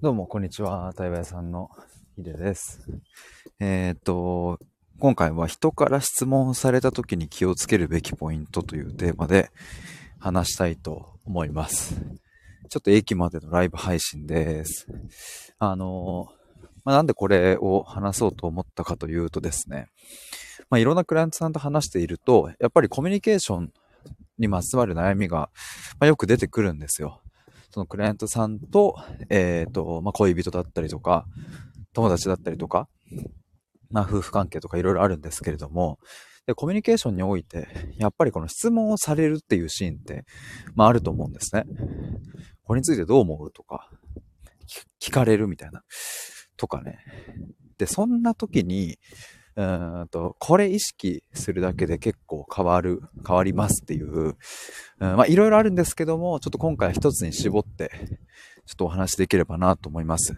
どうも、こんにちは。対話屋さんのヒデです。えーっと、今回は人から質問された時に気をつけるべきポイントというテーマで話したいと思います。ちょっと駅までのライブ配信です。あの、まあ、なんでこれを話そうと思ったかというとですね、まあ、いろんなクライアントさんと話していると、やっぱりコミュニケーションにまつわる悩みが、まあ、よく出てくるんですよ。そのクライアントさんと、えっ、と、まあ、恋人だったりとか、友達だったりとか、まあ、夫婦関係とかいろいろあるんですけれども、で、コミュニケーションにおいて、やっぱりこの質問をされるっていうシーンって、まあ、あると思うんですね。これについてどう思うとか、聞かれるみたいな、とかね。で、そんな時に、うんと、これ意識するだけで結構変わる、変わりますっていう、うん、まあいろいろあるんですけども、ちょっと今回は一つに絞って、ちょっとお話しできればなと思います。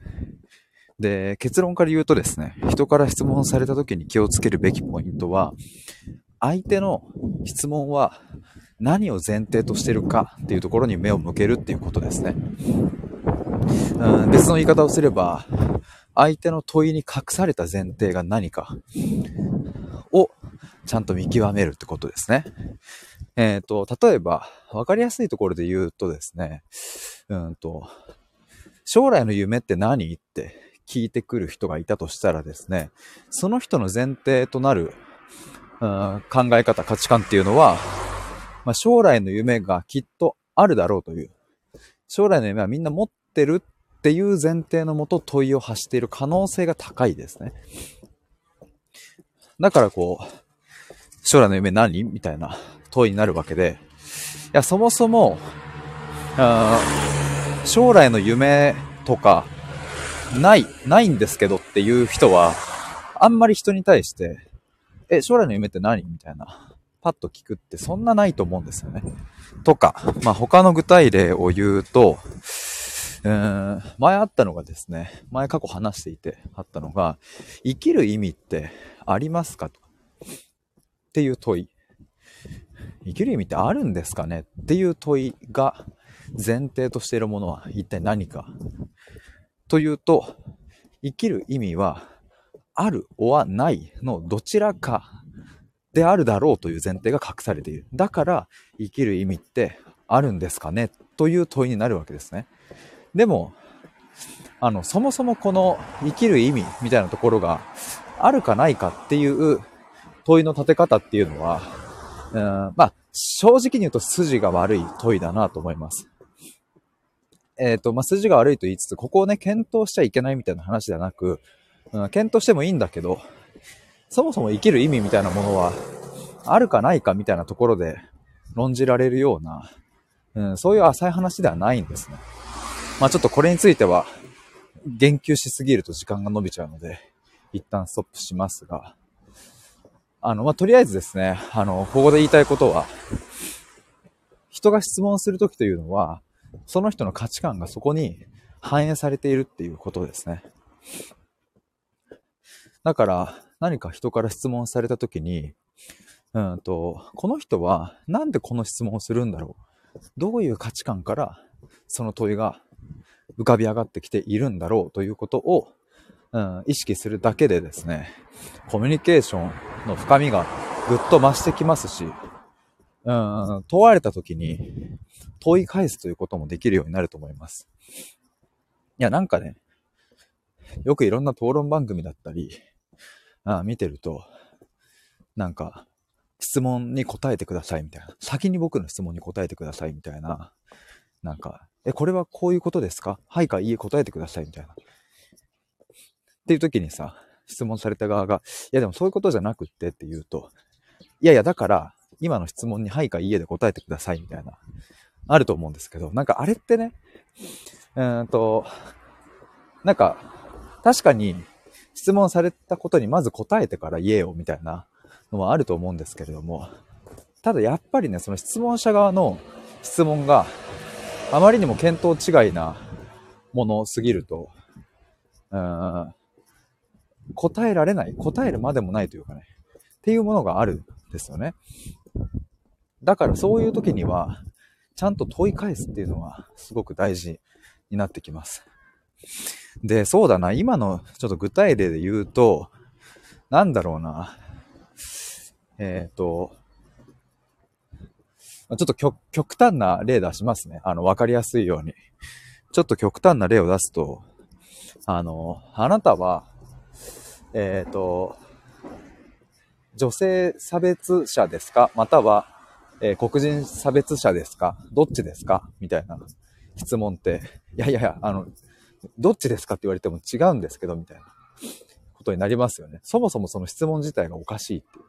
で、結論から言うとですね、人から質問された時に気をつけるべきポイントは、相手の質問は何を前提としてるかっていうところに目を向けるっていうことですね。うん、別の言い方をすれば、相手の問いに隠された前提が何かをちゃんと見極めるってことですね。えっ、と、例えば、わかりやすいところで言うとですね、うんと、将来の夢って何？って聞いてくる人がいたとしたらですね、その人の前提となる、うん、考え方、価値観っていうのは、まあ、将来の夢がきっとあるだろうという、将来の夢はみんな持ってるっていう前提のもと問いを発している可能性が高いですね。だからこう、将来の夢何みたいな問いになるわけで、いや、そもそも、あ将来の夢とか、ない、ないんですけどっていう人は、あんまり人に対して、え、将来の夢って何みたいな、パッと聞くってそんなないと思うんですよね。とか、まあ他の具体例を言うと、うー前あったのがですね、前過去話していてあったのが、生きる意味ってありますか？とっていう問い。生きる意味ってあるんですかね？っていう問いが前提としているものは一体何かというと、生きる意味はあるおはないのどちらかであるだろうという前提が隠されている。だから生きる意味ってあるんですかね？という問いになるわけですね。でも、あの、そもそもこの生きる意味みたいなところがあるかないかっていう問いの立て方っていうのは、うん、まあ、正直に言うと筋が悪い問いだなと思います。えっ、と、まあ、筋が悪いと言いつつ、ここをね、検討しちゃいけないみたいな話ではなく、うん、検討してもいいんだけど、そもそも生きる意味みたいなものは、あるかないかみたいなところで論じられるような、うん、そういう浅い話ではないんですね。まあちょっとこれについては、言及しすぎると時間が伸びちゃうので、一旦ストップしますが、あの、まあとりあえずですね、あの、ここで言いたいことは、人が質問するときというのは、その人の価値観がそこに反映されているっていうことですね。だから、何か人から質問されたときに、うんと、この人はなんでこの質問をするんだろうどういう価値観からその問いが浮かび上がってきているんだろうということを、うん、意識するだけでですね、コミュニケーションの深みがぐっと増してきますし、うん、問われた時に問い返すということもできるようになると思います。いや、なんかね、よくいろんな討論番組だったり、あ見てると、なんか、質問に答えてくださいみたいな。先に僕の質問に答えてくださいみたいな。なんか、え、これはこういうことですか？はいかいいえ答えてくださいみたいな。っていう時にさ、質問された側が、いやでもそういうことじゃなくってって言うと、いやいやだから、今の質問にはいかいいえで答えてくださいみたいな、あると思うんですけど、なんかあれってね、うーんと、なんか、確かに質問されたことにまず答えてから言えよみたいなのはあると思うんですけれども、ただやっぱりね、その質問者側の質問があまりにも見当違いなものすぎると、うん、答えられない、答えるまでもないというかね、っていうものがあるんですよね。だからそういう時には、ちゃんと問い返すっていうのはすごく大事になってきます。で、そうだな、今のちょっと具体例で言うと、なんだろうな。えっ、ー、と、ちょっと極端な例出しますね。あの、わかりやすいように。ちょっと極端な例を出すと、あの、あなたは、えっ、ー、と、女性差別者ですか？または、えー、黒人差別者ですか？どっちですか？みたいな質問って、いやいやいや、あの、どっちですかって言われても違うんですけど、みたいなことになりますよね。そもそもその質問自体がおかしいっていう。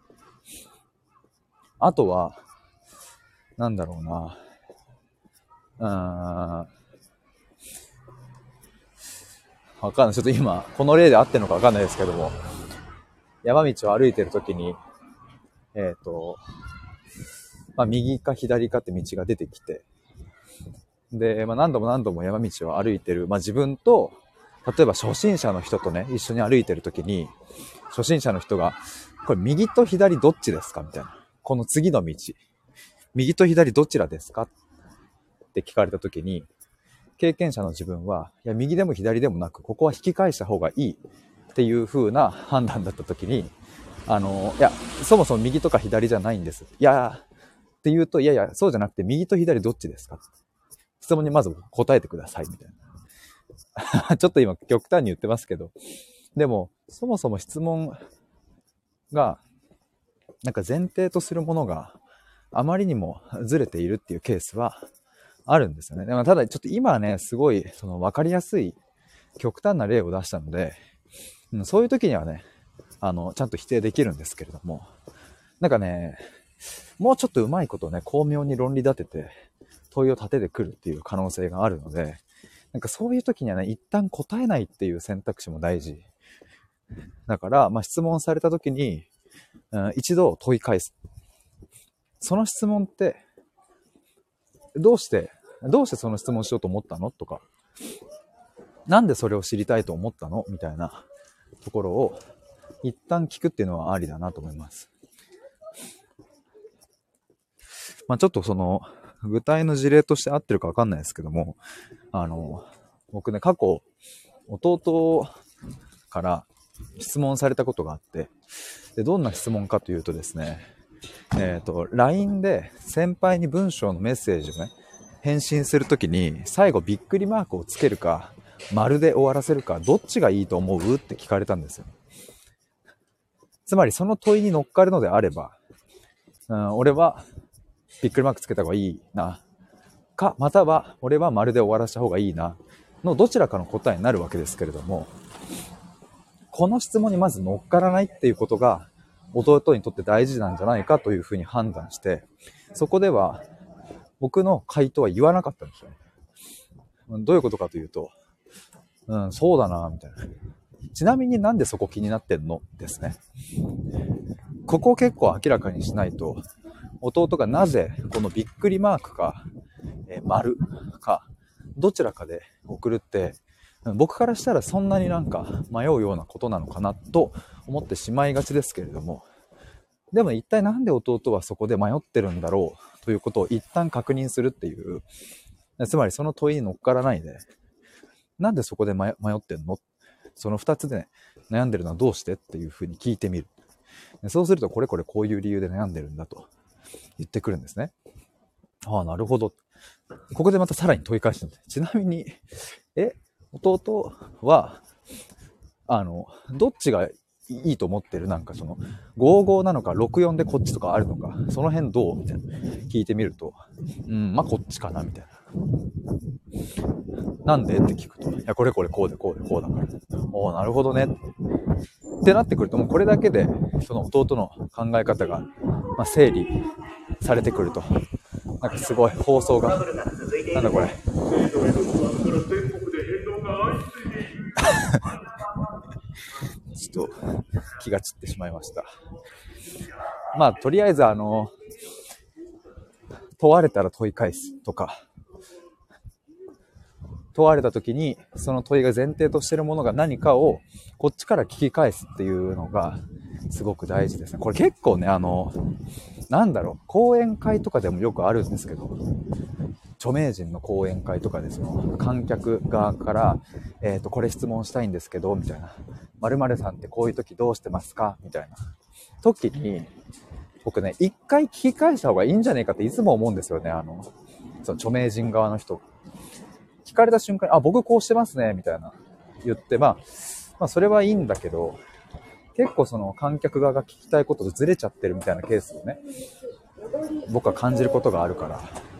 あとは、なんだろうな。うーん。わかんない。ちょっと今、この例で合ってるのかわかんないですけども、山道を歩いてるときに、えっ、ー、と、まあ、右か左かって道が出てきて、で、まあ、何度も何度も山道を歩いてる、まあ、自分と、例えば初心者の人とね、一緒に歩いてるときに、初心者の人が、これ右と左どっちですかみたいな。この次の道。右と左どちらですか？って聞かれたときに、経験者の自分は、いや、右でも左でもなく、ここは引き返した方がいいっていう風な判断だったときに、あの、いや、そもそも右とか左じゃないんです。いや、って言うと、いやいや、そうじゃなくて、右と左どっちですか？質問にまず答えてください、みたいな。ちょっと今、極端に言ってますけど、でも、そもそも質問が、なんか前提とするものがあまりにもずれているっていうケースはあるんですよね。でもただちょっと今はね、すごいその分かりやすい極端な例を出したので、うん、そういう時にはね、あの、ちゃんと否定できるんですけれども、なんかね、もうちょっとうまいことをね、巧妙に論理立てて問いを立ててくるっていう可能性があるので、なんかそういう時にはね、一旦答えないっていう選択肢も大事。だから、まあ、質問された時に、うん、一度問い返す。その質問って、どうして、どうしてその質問しようと思ったの？とか、なんでそれを知りたいと思ったの？みたいなところを一旦聞くっていうのはありだなと思います。まあちょっとその、具体の事例として合ってるかわかんないですけども、あの、僕ね、過去、弟から質問されたことがあって、で、どんな質問かというとですね、えっ、ー、と、LINE で先輩に文章のメッセージをね、返信するときに、最後びっくりマークをつけるか、丸で終わらせるか、どっちがいいと思うって聞かれたんですよ。つまりその問いに乗っかるのであれば、うん、俺はびっくりマークつけた方がいいな。か、または俺は丸で終わらせた方がいいな。のどちらかの答えになるわけですけれども、この質問にまず乗っからないっていうことが、弟にとって大事なんじゃないかというふうに判断して、そこでは僕の回答は言わなかったんですよね。どういうことかというと、うん、そうだな、みたいな。ちなみになんでそこ気になってんの？ですね。ここを結構明らかにしないと、弟がなぜこのびっくりマークか、え丸か、どちらかで送るって、僕からしたらそんなになんか迷うようなことなのかなと思ってしまいがちですけれども、でも一体なんで弟はそこで迷ってるんだろうということを一旦確認するっていう、つまりその問いに乗っからないで、なんでそこで迷ってんの？その二つで、ね、悩んでるのはどうしてっていうふうに聞いてみる。そうすると、これこれこういう理由で悩んでるんだと言ってくるんですね。ああ、なるほど。ここでまたさらに問い返してちなみに、え、弟は、あの、どっちがいいと思ってる？なんかその、55なのか64でこっちとかあるのか、その辺どう？みたいな。聞いてみると、うん、まあこっちかなみたいな。なんで？って聞くと、いや、これこれこうでこうでこうだから。おおなるほどね。ってなってくると、もうこれだけで、その弟の考え方が、まあ、整理されてくると。なんかすごい放送が、なんだこれ。と気が散ってしまいました。まあ、とりあえずあの、問われたら問い返すとか、問われた時に、その問いが前提としてるものが何かを、こっちから聞き返すっていうのが、すごく大事ですね。これ結構ね、あの、なんだろう、講演会とかでもよくあるんですけど、著名人の講演会とかでその観客側から、えっ、ー、と、これ質問したいんですけど、みたいな。〇〇さんってこういう時どうしてますか？みたいな時に、僕ね、一回聞き返した方がいいんじゃねえかっていつも思うんですよね。あの、その著名人側の人。聞かれた瞬間に、あ、僕こうしてますね、みたいな言って、まあ、まあ、それはいいんだけど、結構その観客側が聞きたいこととずれちゃってるみたいなケースをね、僕は感じることがあるから。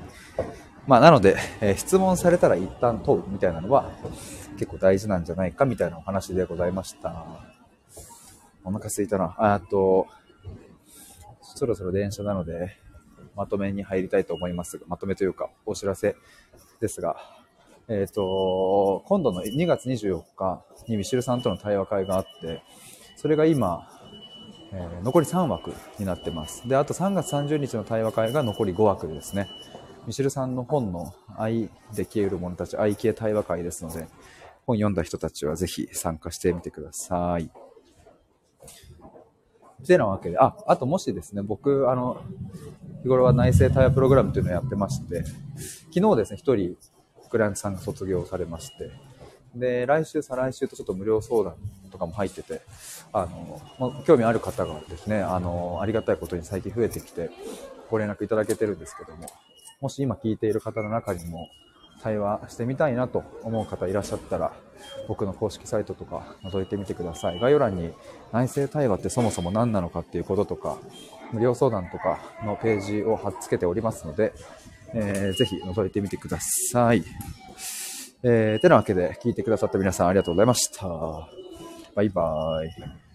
まあ、なので、え、質問されたら一旦問うみたいなのは結構大事なんじゃないかみたいなお話でございました。お腹すいたな。あと、そろそろ電車なので、まとめに入りたいと思いますが、まとめというか、お知らせですが、えっ、ー、と、今度の2月24日にミシルさんとの対話会があって、それが今、えー、残り3枠になってます。で、あと3月30日の対話会が残り5枠ですね。ミシルさんの本の愛で消える者たち、愛消え対話会ですので、本読んだ人たちはぜひ参加してみてください。てなわけで、あ、あともしですね、僕、あの、日頃は内政対話プログラムというのをやってまして、昨日ですね、一人、クライアントさんが卒業されまして、で、来週、再来週とちょっと無料相談とかも入ってて、あの、ま興味ある方がですね、あの、ありがたいことに最近増えてきて、ご連絡いただけてるんですけども、もし今聞いている方の中にも、対話してみたいなと思う方いらっしゃったら、僕の公式サイトとか覗いてみてください。概要欄に内政対話ってそもそも何なのかっていうこととか、無料相談とかのページを貼っつけておりますので、えー、ぜひ覗いてみてください。えー、てなわけで聞いてくださった皆さんありがとうございました。バイバーイ。